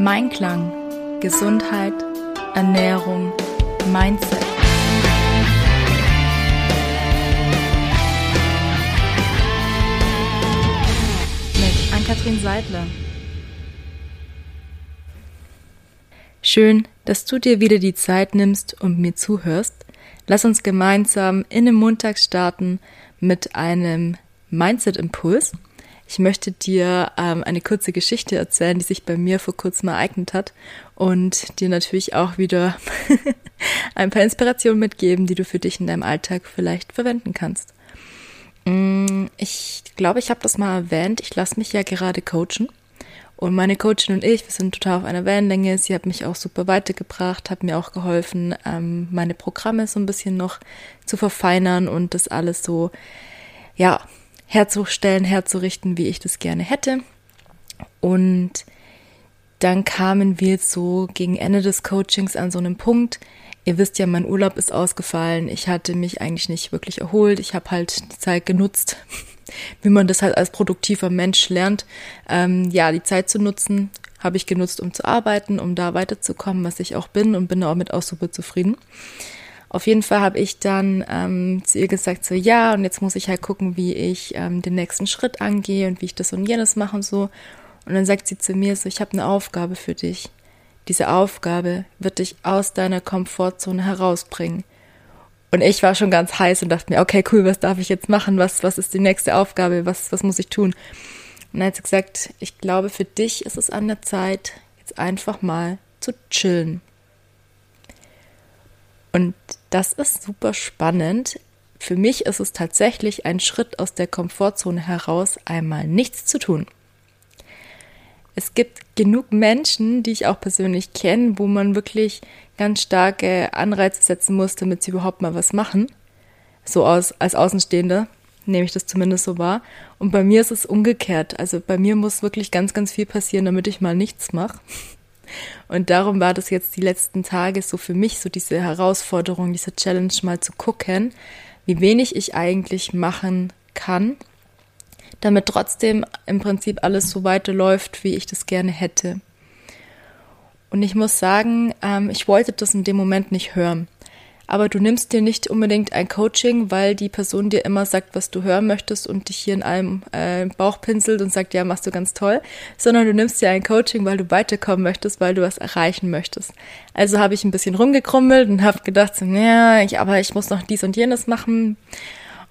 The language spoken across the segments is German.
Mein Klang, Gesundheit, Ernährung, Mindset. Mit Ann-Kathrin Seidler. Schön, dass du dir wieder die Zeit nimmst und mir zuhörst. Lass uns gemeinsam in den Montag starten mit einem Mindset-Impuls. Ich möchte dir ähm, eine kurze Geschichte erzählen, die sich bei mir vor kurzem ereignet hat und dir natürlich auch wieder ein paar Inspirationen mitgeben, die du für dich in deinem Alltag vielleicht verwenden kannst. Mm, ich glaube, ich habe das mal erwähnt. Ich lasse mich ja gerade coachen. Und meine Coachin und ich, wir sind total auf einer Wellenlänge. Sie hat mich auch super weitergebracht, hat mir auch geholfen, ähm, meine Programme so ein bisschen noch zu verfeinern und das alles so, ja, herzustellen, herzurichten, wie ich das gerne hätte. Und dann kamen wir so gegen Ende des Coachings an so einem Punkt. Ihr wisst ja, mein Urlaub ist ausgefallen. Ich hatte mich eigentlich nicht wirklich erholt. Ich habe halt die Zeit genutzt, wie man das halt als produktiver Mensch lernt. Ähm, ja, die Zeit zu nutzen, habe ich genutzt, um zu arbeiten, um da weiterzukommen, was ich auch bin und bin damit auch super zufrieden. Auf jeden Fall habe ich dann ähm, zu ihr gesagt, so ja, und jetzt muss ich halt gucken, wie ich ähm, den nächsten Schritt angehe und wie ich das und jenes mache und so. Und dann sagt sie zu mir so, ich habe eine Aufgabe für dich. Diese Aufgabe wird dich aus deiner Komfortzone herausbringen. Und ich war schon ganz heiß und dachte mir, okay, cool, was darf ich jetzt machen? Was, was ist die nächste Aufgabe? Was, was muss ich tun? Und dann hat sie gesagt, ich glaube, für dich ist es an der Zeit, jetzt einfach mal zu chillen. Und das ist super spannend. Für mich ist es tatsächlich ein Schritt aus der Komfortzone heraus, einmal nichts zu tun. Es gibt genug Menschen, die ich auch persönlich kenne, wo man wirklich ganz starke Anreize setzen muss, damit sie überhaupt mal was machen. So aus, als Außenstehender nehme ich das zumindest so wahr. Und bei mir ist es umgekehrt. Also bei mir muss wirklich ganz, ganz viel passieren, damit ich mal nichts mache. Und darum war das jetzt die letzten Tage so für mich so diese Herausforderung, diese Challenge mal zu gucken, wie wenig ich eigentlich machen kann, damit trotzdem im Prinzip alles so weiterläuft, wie ich das gerne hätte. Und ich muss sagen, ähm, ich wollte das in dem Moment nicht hören aber du nimmst dir nicht unbedingt ein Coaching, weil die Person dir immer sagt, was du hören möchtest und dich hier in einem äh, Bauch pinselt und sagt, ja, machst du ganz toll, sondern du nimmst dir ein Coaching, weil du weiterkommen möchtest, weil du was erreichen möchtest. Also habe ich ein bisschen rumgekrummelt und habe gedacht, so, ja, ich, aber ich muss noch dies und jenes machen.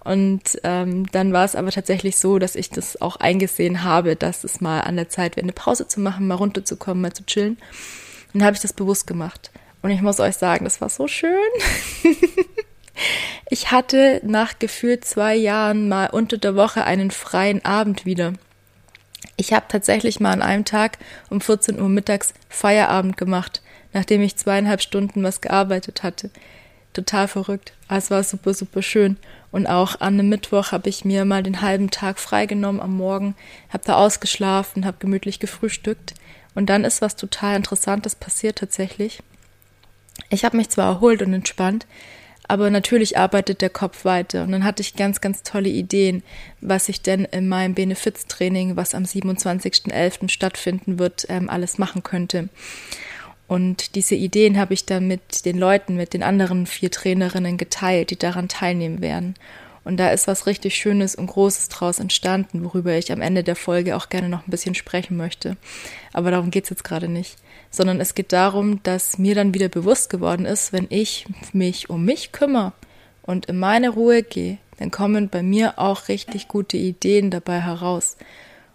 Und ähm, dann war es aber tatsächlich so, dass ich das auch eingesehen habe, dass es mal an der Zeit wäre, eine Pause zu machen, mal runterzukommen, mal zu chillen. Und dann habe ich das bewusst gemacht. Und ich muss euch sagen, das war so schön. ich hatte nach gefühlt zwei Jahren mal unter der Woche einen freien Abend wieder. Ich habe tatsächlich mal an einem Tag um 14 Uhr mittags Feierabend gemacht, nachdem ich zweieinhalb Stunden was gearbeitet hatte. Total verrückt. Aber es war super, super schön. Und auch an einem Mittwoch habe ich mir mal den halben Tag freigenommen am Morgen, habe da ausgeschlafen, habe gemütlich gefrühstückt. Und dann ist was total Interessantes passiert tatsächlich. Ich habe mich zwar erholt und entspannt, aber natürlich arbeitet der Kopf weiter. Und dann hatte ich ganz, ganz tolle Ideen, was ich denn in meinem Benefiztraining, was am 27.11. stattfinden wird, ähm, alles machen könnte. Und diese Ideen habe ich dann mit den Leuten, mit den anderen vier Trainerinnen geteilt, die daran teilnehmen werden. Und da ist was richtig Schönes und Großes draus entstanden, worüber ich am Ende der Folge auch gerne noch ein bisschen sprechen möchte. Aber darum geht's jetzt gerade nicht sondern es geht darum, dass mir dann wieder bewusst geworden ist, wenn ich mich um mich kümmere und in meine Ruhe gehe, dann kommen bei mir auch richtig gute Ideen dabei heraus.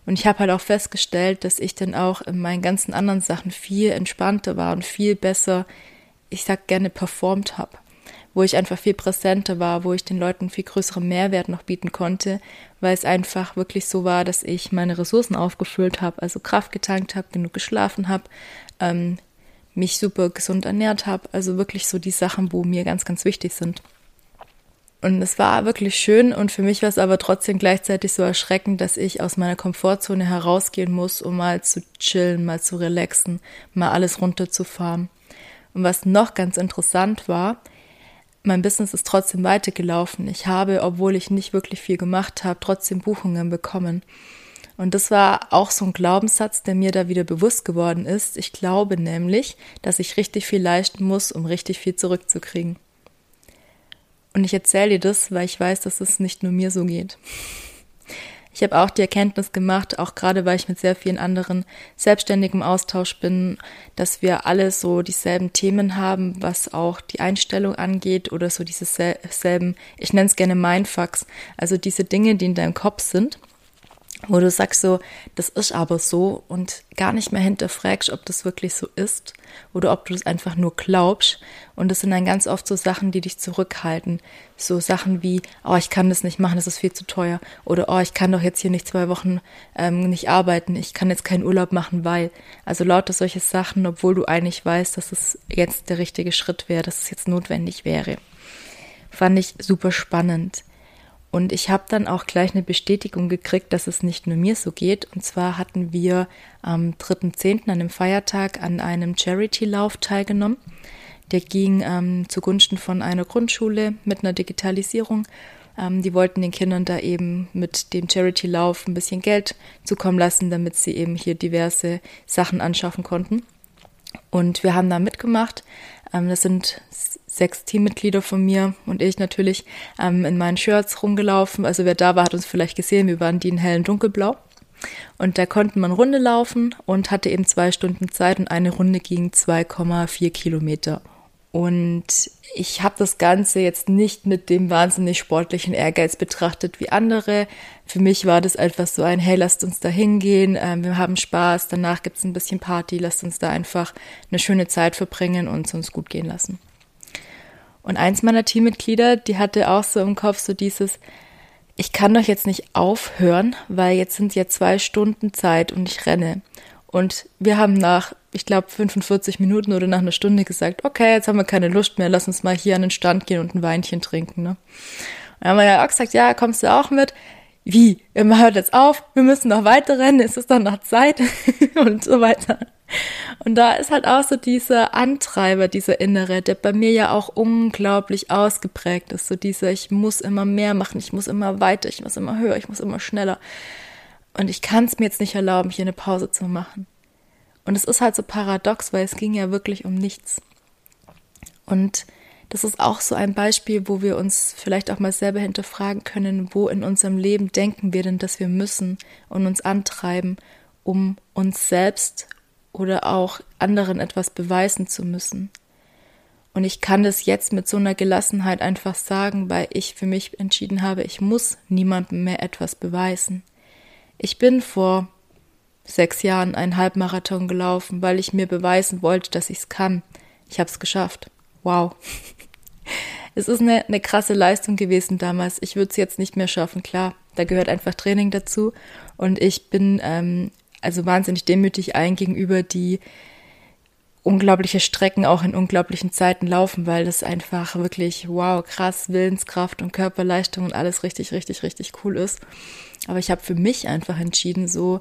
Und ich habe halt auch festgestellt, dass ich dann auch in meinen ganzen anderen Sachen viel entspannter war und viel besser, ich sag gerne, performt habe. Wo ich einfach viel präsenter war, wo ich den Leuten viel größeren Mehrwert noch bieten konnte, weil es einfach wirklich so war, dass ich meine Ressourcen aufgefüllt habe, also Kraft getankt habe, genug geschlafen habe, ähm, mich super gesund ernährt habe. Also wirklich so die Sachen, wo mir ganz, ganz wichtig sind. Und es war wirklich schön und für mich war es aber trotzdem gleichzeitig so erschreckend, dass ich aus meiner Komfortzone herausgehen muss, um mal zu chillen, mal zu relaxen, mal alles runterzufahren. Und was noch ganz interessant war, mein Business ist trotzdem weitergelaufen. Ich habe, obwohl ich nicht wirklich viel gemacht habe, trotzdem Buchungen bekommen. Und das war auch so ein Glaubenssatz, der mir da wieder bewusst geworden ist. Ich glaube nämlich, dass ich richtig viel leisten muss, um richtig viel zurückzukriegen. Und ich erzähle dir das, weil ich weiß, dass es nicht nur mir so geht. Ich habe auch die Erkenntnis gemacht, auch gerade weil ich mit sehr vielen anderen selbstständigem Austausch bin, dass wir alle so dieselben Themen haben, was auch die Einstellung angeht oder so diese selben, ich nenne es gerne Mindfucks, also diese Dinge, die in deinem Kopf sind wo du sagst so, das ist aber so und gar nicht mehr hinterfragst, ob das wirklich so ist oder ob du es einfach nur glaubst. Und das sind dann ganz oft so Sachen, die dich zurückhalten. So Sachen wie, oh, ich kann das nicht machen, das ist viel zu teuer. Oder oh, ich kann doch jetzt hier nicht zwei Wochen ähm, nicht arbeiten, ich kann jetzt keinen Urlaub machen, weil. Also lauter solche Sachen, obwohl du eigentlich weißt, dass es jetzt der richtige Schritt wäre, dass es jetzt notwendig wäre. Fand ich super spannend. Und ich habe dann auch gleich eine Bestätigung gekriegt, dass es nicht nur mir so geht. Und zwar hatten wir am 3.10. an einem Feiertag an einem Charity-Lauf teilgenommen. Der ging ähm, zugunsten von einer Grundschule mit einer Digitalisierung. Ähm, die wollten den Kindern da eben mit dem Charity-Lauf ein bisschen Geld zukommen lassen, damit sie eben hier diverse Sachen anschaffen konnten. Und wir haben da mitgemacht. Ähm, das sind sechs Teammitglieder von mir und ich natürlich ähm, in meinen Shirts rumgelaufen. Also wer da war, hat uns vielleicht gesehen, wir waren die in hellen dunkelblau. Und da konnte man Runde laufen und hatte eben zwei Stunden Zeit und eine Runde ging 2,4 Kilometer. Und ich habe das Ganze jetzt nicht mit dem wahnsinnig sportlichen Ehrgeiz betrachtet wie andere. Für mich war das einfach so ein, hey, lasst uns da hingehen, ähm, wir haben Spaß, danach gibt's ein bisschen Party, lasst uns da einfach eine schöne Zeit verbringen und es uns gut gehen lassen. Und eins meiner Teammitglieder, die hatte auch so im Kopf so dieses, ich kann doch jetzt nicht aufhören, weil jetzt sind ja zwei Stunden Zeit und ich renne. Und wir haben nach, ich glaube, 45 Minuten oder nach einer Stunde gesagt, okay, jetzt haben wir keine Lust mehr, lass uns mal hier an den Stand gehen und ein Weinchen trinken. Ne? Und dann haben wir ja auch gesagt, ja, kommst du auch mit? Wie? Ihr hört jetzt auf, wir müssen noch weiter rennen, es ist doch noch Zeit und so weiter. Und da ist halt auch so dieser Antreiber, dieser Innere, der bei mir ja auch unglaublich ausgeprägt ist. So dieser, ich muss immer mehr machen, ich muss immer weiter, ich muss immer höher, ich muss immer schneller. Und ich kann es mir jetzt nicht erlauben, hier eine Pause zu machen. Und es ist halt so paradox, weil es ging ja wirklich um nichts. Und das ist auch so ein Beispiel, wo wir uns vielleicht auch mal selber hinterfragen können, wo in unserem Leben denken wir denn, dass wir müssen und uns antreiben, um uns selbst oder auch anderen etwas beweisen zu müssen. Und ich kann das jetzt mit so einer Gelassenheit einfach sagen, weil ich für mich entschieden habe, ich muss niemandem mehr etwas beweisen. Ich bin vor sechs Jahren einen Halbmarathon gelaufen, weil ich mir beweisen wollte, dass ich es kann. Ich habe es geschafft. Wow. Es ist eine, eine krasse Leistung gewesen damals. Ich würde es jetzt nicht mehr schaffen, klar. Da gehört einfach Training dazu. Und ich bin ähm, also wahnsinnig demütig allen gegenüber, die unglaubliche Strecken auch in unglaublichen Zeiten laufen, weil das einfach wirklich wow, krass, Willenskraft und Körperleistung und alles richtig, richtig, richtig cool ist. Aber ich habe für mich einfach entschieden, so,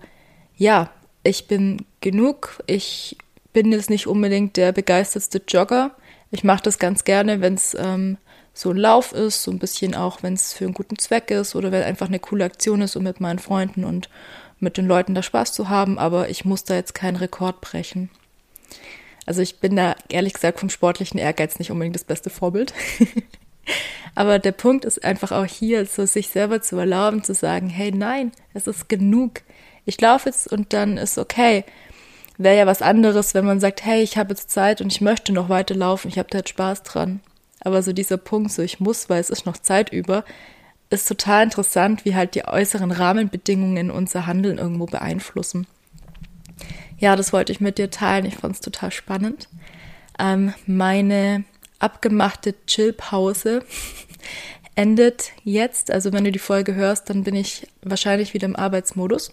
ja, ich bin genug, ich bin jetzt nicht unbedingt der begeistertste Jogger. Ich mache das ganz gerne, wenn es ähm, so ein Lauf ist, so ein bisschen auch, wenn es für einen guten Zweck ist oder wenn einfach eine coole Aktion ist, um mit meinen Freunden und mit den Leuten da Spaß zu haben, aber ich muss da jetzt keinen Rekord brechen. Also ich bin da ehrlich gesagt vom sportlichen Ehrgeiz nicht unbedingt das beste Vorbild. aber der Punkt ist einfach auch hier, so sich selber zu erlauben, zu sagen, hey, nein, es ist genug. Ich laufe jetzt und dann ist okay. Wäre ja was anderes, wenn man sagt, hey, ich habe jetzt Zeit und ich möchte noch weiter laufen, ich habe da jetzt Spaß dran. Aber so dieser Punkt, so ich muss, weil es ist noch Zeit über, ist total interessant, wie halt die äußeren Rahmenbedingungen unser Handeln irgendwo beeinflussen. Ja, das wollte ich mit dir teilen. Ich fand es total spannend. Ähm, meine abgemachte Chillpause endet jetzt. Also wenn du die Folge hörst, dann bin ich wahrscheinlich wieder im Arbeitsmodus.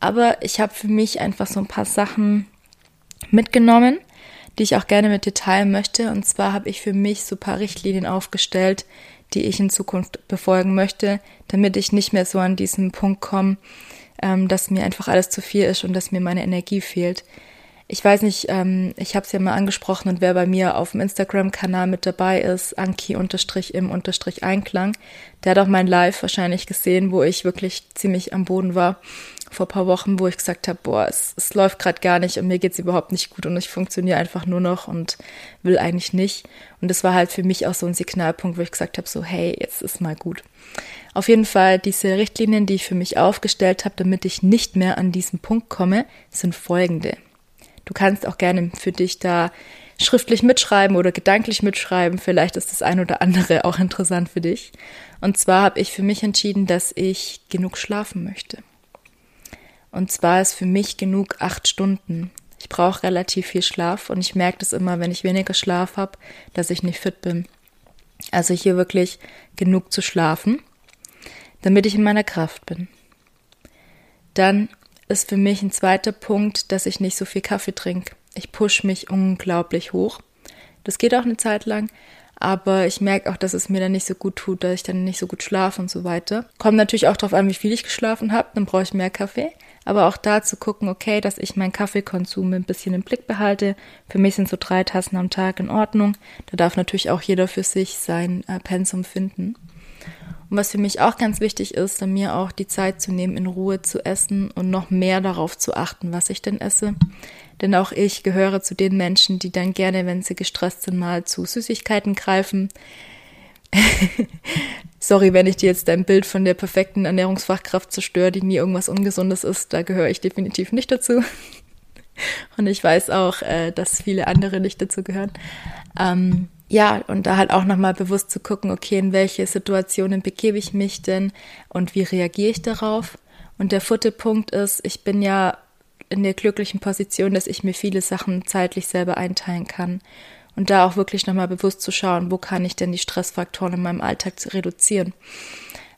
Aber ich habe für mich einfach so ein paar Sachen mitgenommen, die ich auch gerne mit dir teilen möchte. Und zwar habe ich für mich so ein paar Richtlinien aufgestellt, die ich in Zukunft befolgen möchte, damit ich nicht mehr so an diesen Punkt komme, ähm, dass mir einfach alles zu viel ist und dass mir meine Energie fehlt. Ich weiß nicht, ähm, ich habe es ja mal angesprochen und wer bei mir auf dem Instagram-Kanal mit dabei ist, Anki-im-Einklang, der hat auch mein Live wahrscheinlich gesehen, wo ich wirklich ziemlich am Boden war vor paar Wochen, wo ich gesagt habe, boah, es, es läuft gerade gar nicht und mir geht's überhaupt nicht gut und ich funktioniere einfach nur noch und will eigentlich nicht. Und das war halt für mich auch so ein Signalpunkt, wo ich gesagt habe, so hey, jetzt ist mal gut. Auf jeden Fall diese Richtlinien, die ich für mich aufgestellt habe, damit ich nicht mehr an diesen Punkt komme, sind folgende. Du kannst auch gerne für dich da schriftlich mitschreiben oder gedanklich mitschreiben. Vielleicht ist das ein oder andere auch interessant für dich. Und zwar habe ich für mich entschieden, dass ich genug schlafen möchte. Und zwar ist für mich genug acht Stunden. Ich brauche relativ viel Schlaf und ich merke das immer, wenn ich weniger Schlaf habe, dass ich nicht fit bin. Also hier wirklich genug zu schlafen, damit ich in meiner Kraft bin. Dann ist für mich ein zweiter Punkt, dass ich nicht so viel Kaffee trinke. Ich push mich unglaublich hoch. Das geht auch eine Zeit lang, aber ich merke auch, dass es mir dann nicht so gut tut, dass ich dann nicht so gut schlafe und so weiter. Kommt natürlich auch darauf an, wie viel ich geschlafen habe, dann brauche ich mehr Kaffee aber auch da zu gucken, okay, dass ich meinen Kaffeekonsum ein bisschen im Blick behalte. Für mich sind so drei Tassen am Tag in Ordnung. Da darf natürlich auch jeder für sich sein äh, Pensum finden. Und was für mich auch ganz wichtig ist, dann mir auch die Zeit zu nehmen, in Ruhe zu essen und noch mehr darauf zu achten, was ich denn esse. Denn auch ich gehöre zu den Menschen, die dann gerne, wenn sie gestresst sind, mal zu Süßigkeiten greifen. Sorry, wenn ich dir jetzt dein Bild von der perfekten Ernährungsfachkraft zerstöre, die nie irgendwas Ungesundes ist. Da gehöre ich definitiv nicht dazu. Und ich weiß auch, äh, dass viele andere nicht dazu gehören. Ähm, ja, und da halt auch nochmal bewusst zu gucken, okay, in welche Situationen begebe ich mich denn und wie reagiere ich darauf? Und der vierte Punkt ist, ich bin ja in der glücklichen Position, dass ich mir viele Sachen zeitlich selber einteilen kann und da auch wirklich nochmal bewusst zu schauen, wo kann ich denn die Stressfaktoren in meinem Alltag reduzieren.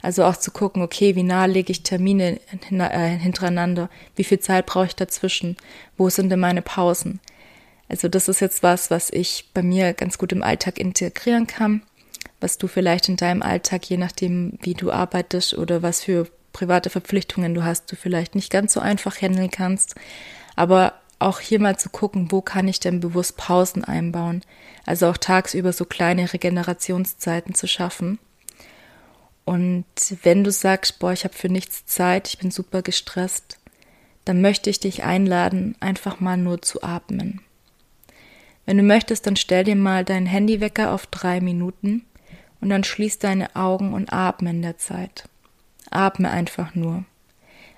Also auch zu gucken, okay, wie nah lege ich Termine äh, hintereinander? Wie viel Zeit brauche ich dazwischen? Wo sind denn meine Pausen? Also das ist jetzt was, was ich bei mir ganz gut im Alltag integrieren kann, was du vielleicht in deinem Alltag, je nachdem, wie du arbeitest oder was für private Verpflichtungen du hast, du vielleicht nicht ganz so einfach handeln kannst. Aber auch hier mal zu gucken, wo kann ich denn bewusst Pausen einbauen. Also auch tagsüber so kleine Regenerationszeiten zu schaffen. Und wenn du sagst, boah, ich habe für nichts Zeit, ich bin super gestresst, dann möchte ich dich einladen, einfach mal nur zu atmen. Wenn du möchtest, dann stell dir mal deinen Handywecker auf drei Minuten und dann schließ deine Augen und atme in der Zeit. Atme einfach nur.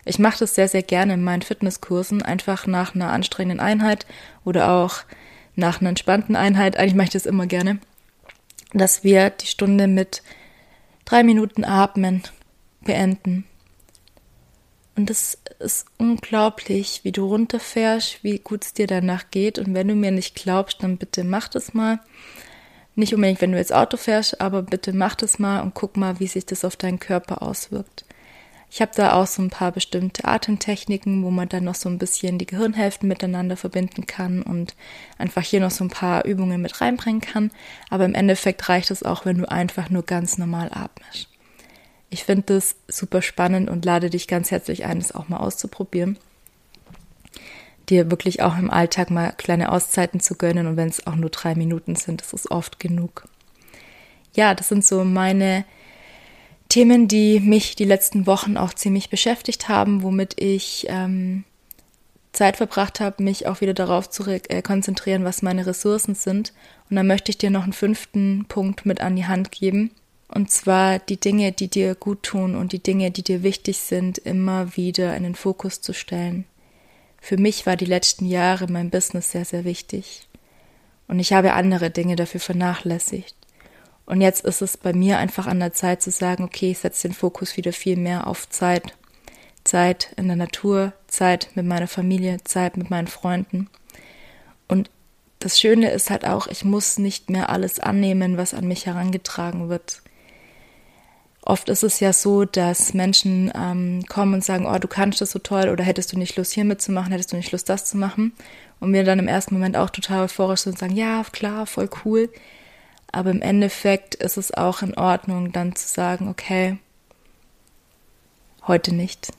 Ich mache das sehr, sehr gerne in meinen Fitnesskursen, einfach nach einer anstrengenden Einheit oder auch nach einer entspannten Einheit. Eigentlich mache ich das immer gerne, dass wir die Stunde mit drei Minuten Atmen beenden. Und es ist unglaublich, wie du runterfährst, wie gut es dir danach geht. Und wenn du mir nicht glaubst, dann bitte mach das mal. Nicht unbedingt, wenn du jetzt Auto fährst, aber bitte mach das mal und guck mal, wie sich das auf deinen Körper auswirkt. Ich habe da auch so ein paar bestimmte Atemtechniken, wo man dann noch so ein bisschen die Gehirnhälften miteinander verbinden kann und einfach hier noch so ein paar Übungen mit reinbringen kann. Aber im Endeffekt reicht es auch, wenn du einfach nur ganz normal atmest. Ich finde das super spannend und lade dich ganz herzlich ein, das auch mal auszuprobieren. Dir wirklich auch im Alltag mal kleine Auszeiten zu gönnen und wenn es auch nur drei Minuten sind, das ist oft genug. Ja, das sind so meine Themen, die mich die letzten Wochen auch ziemlich beschäftigt haben, womit ich ähm, Zeit verbracht habe, mich auch wieder darauf zu äh, konzentrieren, was meine Ressourcen sind. Und dann möchte ich dir noch einen fünften Punkt mit an die Hand geben. Und zwar die Dinge, die dir gut tun und die Dinge, die dir wichtig sind, immer wieder in den Fokus zu stellen. Für mich war die letzten Jahre mein Business sehr, sehr wichtig. Und ich habe andere Dinge dafür vernachlässigt. Und jetzt ist es bei mir einfach an der Zeit zu sagen, okay, ich setze den Fokus wieder viel mehr auf Zeit. Zeit in der Natur, Zeit mit meiner Familie, Zeit mit meinen Freunden. Und das Schöne ist halt auch, ich muss nicht mehr alles annehmen, was an mich herangetragen wird. Oft ist es ja so, dass Menschen ähm, kommen und sagen, oh, du kannst das so toll oder hättest du nicht Lust hier mitzumachen, hättest du nicht Lust das zu machen. Und wir dann im ersten Moment auch total euphorisch sind und sagen, ja, klar, voll cool. Aber im Endeffekt ist es auch in Ordnung, dann zu sagen, okay, heute nicht.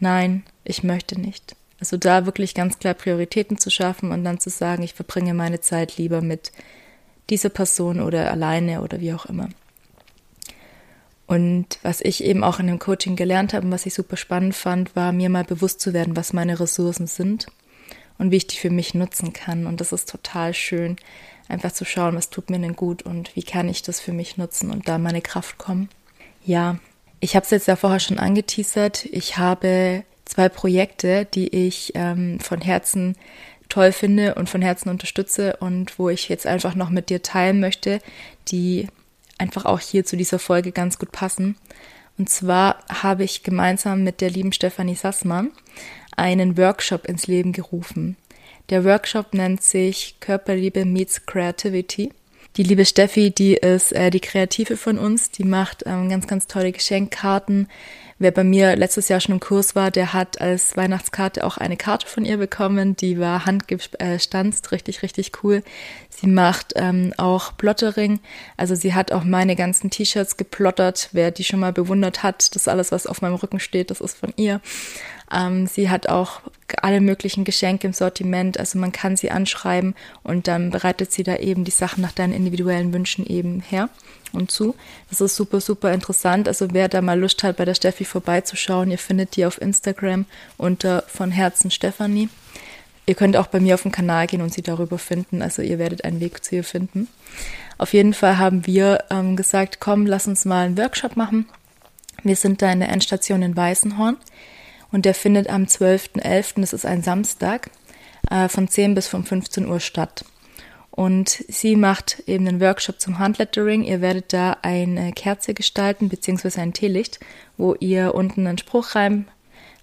Nein, ich möchte nicht. Also da wirklich ganz klar Prioritäten zu schaffen und dann zu sagen, ich verbringe meine Zeit lieber mit dieser Person oder alleine oder wie auch immer. Und was ich eben auch in dem Coaching gelernt habe und was ich super spannend fand, war mir mal bewusst zu werden, was meine Ressourcen sind und wie ich die für mich nutzen kann. Und das ist total schön, einfach zu schauen, was tut mir denn gut und wie kann ich das für mich nutzen und da meine Kraft kommen. Ja, ich habe es jetzt ja vorher schon angeteasert. Ich habe zwei Projekte, die ich ähm, von Herzen toll finde und von Herzen unterstütze und wo ich jetzt einfach noch mit dir teilen möchte, die einfach auch hier zu dieser Folge ganz gut passen. Und zwar habe ich gemeinsam mit der lieben Stefanie Sassmann einen Workshop ins Leben gerufen. Der Workshop nennt sich Körperliebe meets Creativity. Die liebe Steffi, die ist äh, die Kreative von uns, die macht ähm, ganz, ganz tolle Geschenkkarten. Wer bei mir letztes Jahr schon im Kurs war, der hat als Weihnachtskarte auch eine Karte von ihr bekommen. Die war handgestanzt, richtig, richtig cool. Sie macht ähm, auch Plottering. Also sie hat auch meine ganzen T-Shirts geplottert. Wer die schon mal bewundert hat, das alles, was auf meinem Rücken steht, das ist von ihr. Ähm, sie hat auch alle möglichen Geschenke im Sortiment, also man kann sie anschreiben und dann bereitet sie da eben die Sachen nach deinen individuellen Wünschen eben her und zu. Das ist super, super interessant. Also wer da mal Lust hat, bei der Steffi vorbeizuschauen, ihr findet die auf Instagram unter von Herzen Stefanie. Ihr könnt auch bei mir auf den Kanal gehen und sie darüber finden. Also ihr werdet einen Weg zu ihr finden. Auf jeden Fall haben wir ähm, gesagt, komm, lass uns mal einen Workshop machen. Wir sind da in der Endstation in Weißenhorn und der findet am 12.11., das ist ein Samstag, äh, von 10 bis von 15 Uhr statt. Und sie macht eben einen Workshop zum Handlettering. Ihr werdet da eine Kerze gestalten, beziehungsweise ein Teelicht, wo ihr unten einen Spruch rein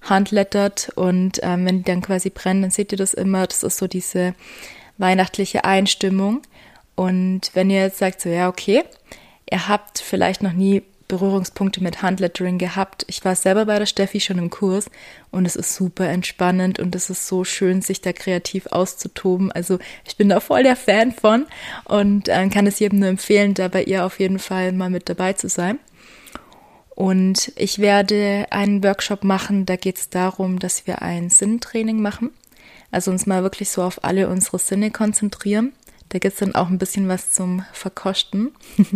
handlettert und ähm, wenn die dann quasi brennen, dann seht ihr das immer. Das ist so diese weihnachtliche Einstimmung. Und wenn ihr jetzt sagt, so ja, okay, ihr habt vielleicht noch nie Berührungspunkte mit Handlettering gehabt. Ich war selber bei der Steffi schon im Kurs und es ist super entspannend und es ist so schön, sich da kreativ auszutoben. Also ich bin da voll der Fan von und äh, kann es jedem nur empfehlen, da bei ihr auf jeden Fall mal mit dabei zu sein. Und ich werde einen Workshop machen, da geht es darum, dass wir ein Sinntraining machen. Also uns mal wirklich so auf alle unsere Sinne konzentrieren. Da gibt es dann auch ein bisschen was zum Verkosten.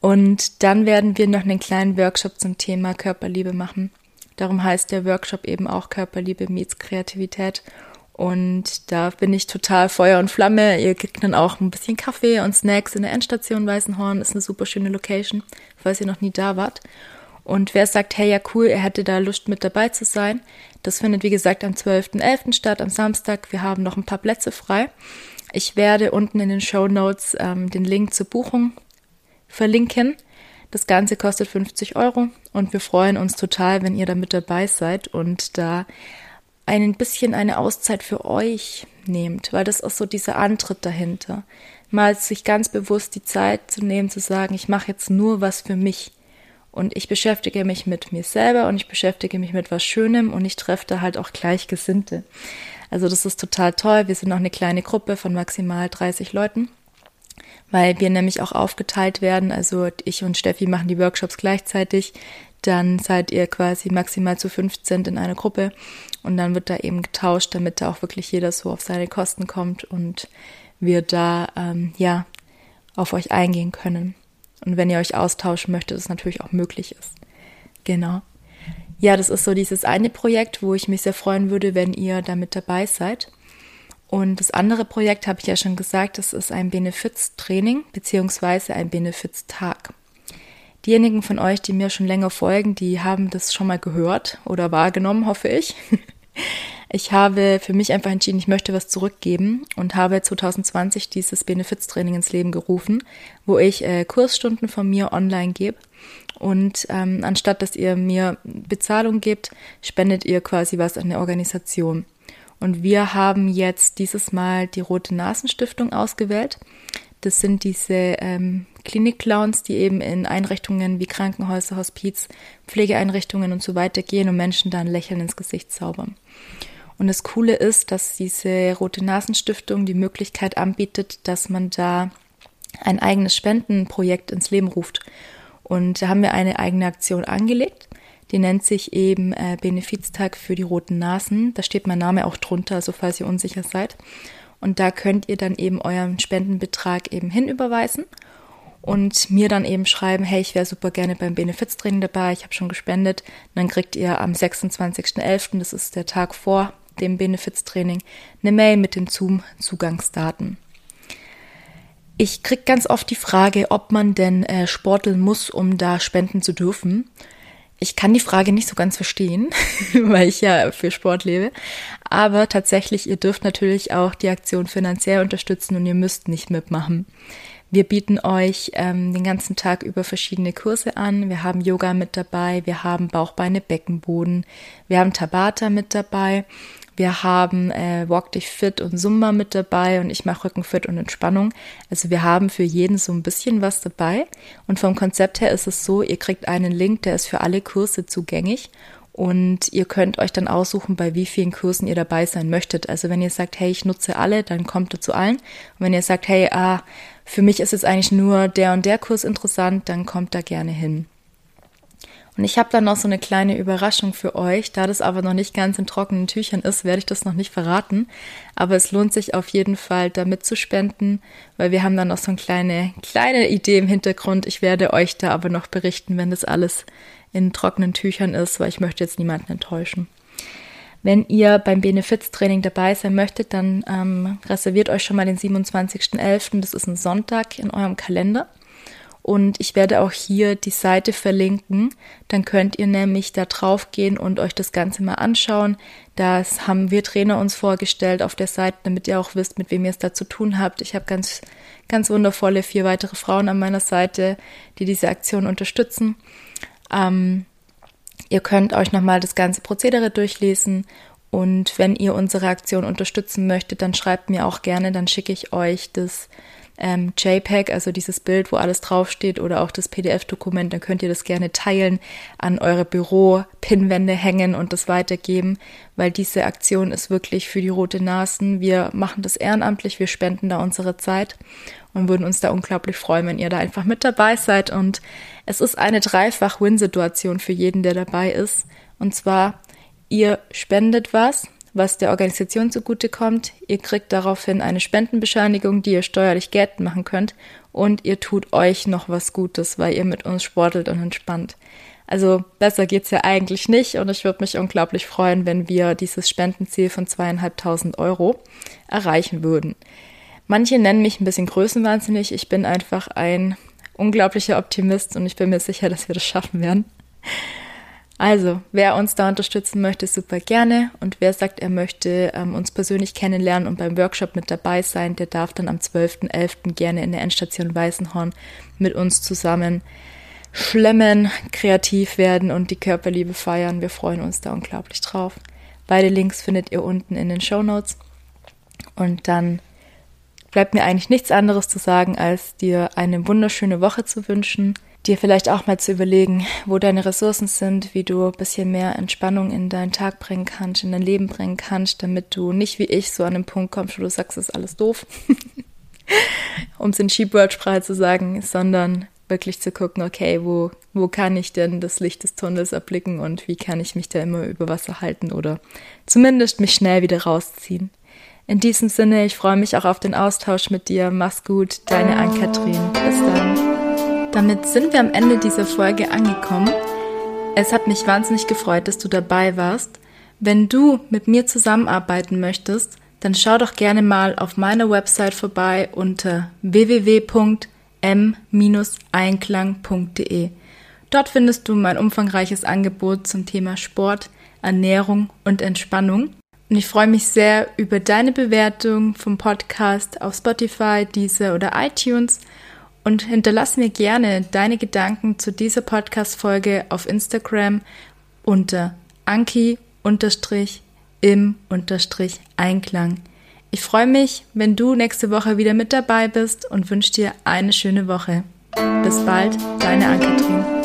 Und dann werden wir noch einen kleinen Workshop zum Thema Körperliebe machen. Darum heißt der Workshop eben auch Körperliebe meets Kreativität. Und da bin ich total Feuer und Flamme. Ihr kriegt dann auch ein bisschen Kaffee und Snacks in der Endstation Weißenhorn. Ist eine super schöne Location, falls ihr noch nie da wart. Und wer sagt, hey, ja cool, er hätte da Lust mit dabei zu sein, das findet wie gesagt am 12.11. statt, am Samstag. Wir haben noch ein paar Plätze frei. Ich werde unten in den Show Notes ähm, den Link zur Buchung verlinken. Das Ganze kostet 50 Euro und wir freuen uns total, wenn ihr da mit dabei seid und da ein bisschen eine Auszeit für euch nehmt, weil das ist so dieser Antritt dahinter. Mal sich ganz bewusst die Zeit zu nehmen, zu sagen, ich mache jetzt nur was für mich und ich beschäftige mich mit mir selber und ich beschäftige mich mit was Schönem und ich treffe da halt auch Gleichgesinnte. Also das ist total toll. Wir sind noch eine kleine Gruppe von maximal 30 Leuten weil wir nämlich auch aufgeteilt werden. Also ich und Steffi machen die Workshops gleichzeitig. Dann seid ihr quasi maximal zu 15 in einer Gruppe und dann wird da eben getauscht, damit da auch wirklich jeder so auf seine Kosten kommt und wir da ähm, ja auf euch eingehen können. Und wenn ihr euch austauschen möchtet, es natürlich auch möglich ist. Genau. Ja, das ist so dieses eine Projekt, wo ich mich sehr freuen würde, wenn ihr da mit dabei seid. Und das andere Projekt habe ich ja schon gesagt, das ist ein Benefiztraining beziehungsweise ein Benefiztag. Diejenigen von euch, die mir schon länger folgen, die haben das schon mal gehört oder wahrgenommen, hoffe ich. Ich habe für mich einfach entschieden, ich möchte was zurückgeben und habe 2020 dieses Benefiztraining ins Leben gerufen, wo ich äh, Kursstunden von mir online gebe. Und ähm, anstatt dass ihr mir Bezahlung gebt, spendet ihr quasi was an der Organisation. Und wir haben jetzt dieses Mal die Rote Nasenstiftung ausgewählt. Das sind diese ähm, Klinik-Clowns, die eben in Einrichtungen wie Krankenhäuser, Hospiz, Pflegeeinrichtungen und so weiter gehen und Menschen da ein Lächeln ins Gesicht zaubern. Und das Coole ist, dass diese Rote Nasenstiftung die Möglichkeit anbietet, dass man da ein eigenes Spendenprojekt ins Leben ruft. Und da haben wir eine eigene Aktion angelegt. Die nennt sich eben äh, Benefiztag für die roten Nasen. Da steht mein Name auch drunter, also falls ihr unsicher seid. Und da könnt ihr dann eben euren Spendenbetrag eben hinüberweisen und mir dann eben schreiben, hey, ich wäre super gerne beim Benefiztraining dabei, ich habe schon gespendet. Und dann kriegt ihr am 26.11., das ist der Tag vor dem Benefiztraining, eine Mail mit den Zoom-Zugangsdaten. Ich krieg ganz oft die Frage, ob man denn äh, sporteln muss, um da spenden zu dürfen. Ich kann die Frage nicht so ganz verstehen, weil ich ja für Sport lebe. Aber tatsächlich, ihr dürft natürlich auch die Aktion finanziell unterstützen und ihr müsst nicht mitmachen. Wir bieten euch ähm, den ganzen Tag über verschiedene Kurse an. Wir haben Yoga mit dabei, wir haben Bauchbeine, Beckenboden, wir haben Tabata mit dabei, wir haben äh, Walk Dich Fit und Zumba mit dabei und ich mache Rückenfit und Entspannung. Also wir haben für jeden so ein bisschen was dabei. Und vom Konzept her ist es so, ihr kriegt einen Link, der ist für alle Kurse zugänglich. Und ihr könnt euch dann aussuchen, bei wie vielen Kursen ihr dabei sein möchtet. Also wenn ihr sagt, hey, ich nutze alle, dann kommt ihr zu allen. Und wenn ihr sagt, hey, ah, für mich ist jetzt eigentlich nur der und der Kurs interessant, dann kommt da gerne hin. Und ich habe dann noch so eine kleine Überraschung für euch. Da das aber noch nicht ganz in trockenen Tüchern ist, werde ich das noch nicht verraten. Aber es lohnt sich auf jeden Fall, da mitzuspenden, weil wir haben dann noch so eine kleine, kleine Idee im Hintergrund. Ich werde euch da aber noch berichten, wenn das alles in trockenen Tüchern ist, weil ich möchte jetzt niemanden enttäuschen. Wenn ihr beim Benefiztraining dabei sein möchtet, dann ähm, reserviert euch schon mal den 27.11. Das ist ein Sonntag in eurem Kalender. Und ich werde auch hier die Seite verlinken. Dann könnt ihr nämlich da drauf gehen und euch das Ganze mal anschauen. Das haben wir Trainer uns vorgestellt auf der Seite, damit ihr auch wisst, mit wem ihr es da zu tun habt. Ich habe ganz, ganz wundervolle vier weitere Frauen an meiner Seite, die diese Aktion unterstützen. Ähm, ihr könnt euch nochmal das ganze Prozedere durchlesen und wenn ihr unsere Aktion unterstützen möchtet, dann schreibt mir auch gerne, dann schicke ich euch das ähm, JPEG, also dieses Bild, wo alles draufsteht oder auch das PDF-Dokument, dann könnt ihr das gerne teilen, an eure Büro-Pinwände hängen und das weitergeben, weil diese Aktion ist wirklich für die Rote Nasen. Wir machen das ehrenamtlich, wir spenden da unsere Zeit und würden uns da unglaublich freuen, wenn ihr da einfach mit dabei seid. Und es ist eine Dreifach-Win-Situation für jeden, der dabei ist. Und zwar, ihr spendet was, was der Organisation zugutekommt. Ihr kriegt daraufhin eine Spendenbescheinigung, die ihr steuerlich geltend machen könnt. Und ihr tut euch noch was Gutes, weil ihr mit uns sportelt und entspannt. Also besser geht's ja eigentlich nicht und ich würde mich unglaublich freuen, wenn wir dieses Spendenziel von zweieinhalbtausend Euro erreichen würden. Manche nennen mich ein bisschen größenwahnsinnig. Ich bin einfach ein unglaublicher Optimist und ich bin mir sicher, dass wir das schaffen werden. Also, wer uns da unterstützen möchte, super gerne. Und wer sagt, er möchte ähm, uns persönlich kennenlernen und beim Workshop mit dabei sein, der darf dann am 12.11. gerne in der Endstation Weißenhorn mit uns zusammen schlemmen, kreativ werden und die Körperliebe feiern. Wir freuen uns da unglaublich drauf. Beide Links findet ihr unten in den Show Notes. Und dann bleibt mir eigentlich nichts anderes zu sagen, als dir eine wunderschöne Woche zu wünschen dir vielleicht auch mal zu überlegen, wo deine Ressourcen sind, wie du ein bisschen mehr Entspannung in deinen Tag bringen kannst, in dein Leben bringen kannst, damit du nicht wie ich so an den Punkt kommst, wo du sagst, das ist alles doof, um es in Sheepword-Sprache zu sagen, sondern wirklich zu gucken, okay, wo, wo kann ich denn das Licht des Tunnels erblicken und wie kann ich mich da immer über Wasser halten oder zumindest mich schnell wieder rausziehen. In diesem Sinne, ich freue mich auch auf den Austausch mit dir. Mach's gut, deine Ann-Kathrin. Bis dann. Damit sind wir am Ende dieser Folge angekommen. Es hat mich wahnsinnig gefreut, dass du dabei warst. Wenn du mit mir zusammenarbeiten möchtest, dann schau doch gerne mal auf meiner Website vorbei unter www.m-einklang.de. Dort findest du mein umfangreiches Angebot zum Thema Sport, Ernährung und Entspannung. Und ich freue mich sehr über deine Bewertung vom Podcast auf Spotify, Deezer oder iTunes und hinterlass mir gerne deine Gedanken zu dieser Podcast-Folge auf Instagram unter anki-im-einklang. Ich freue mich, wenn du nächste Woche wieder mit dabei bist und wünsche dir eine schöne Woche. Bis bald, deine Ankatrin.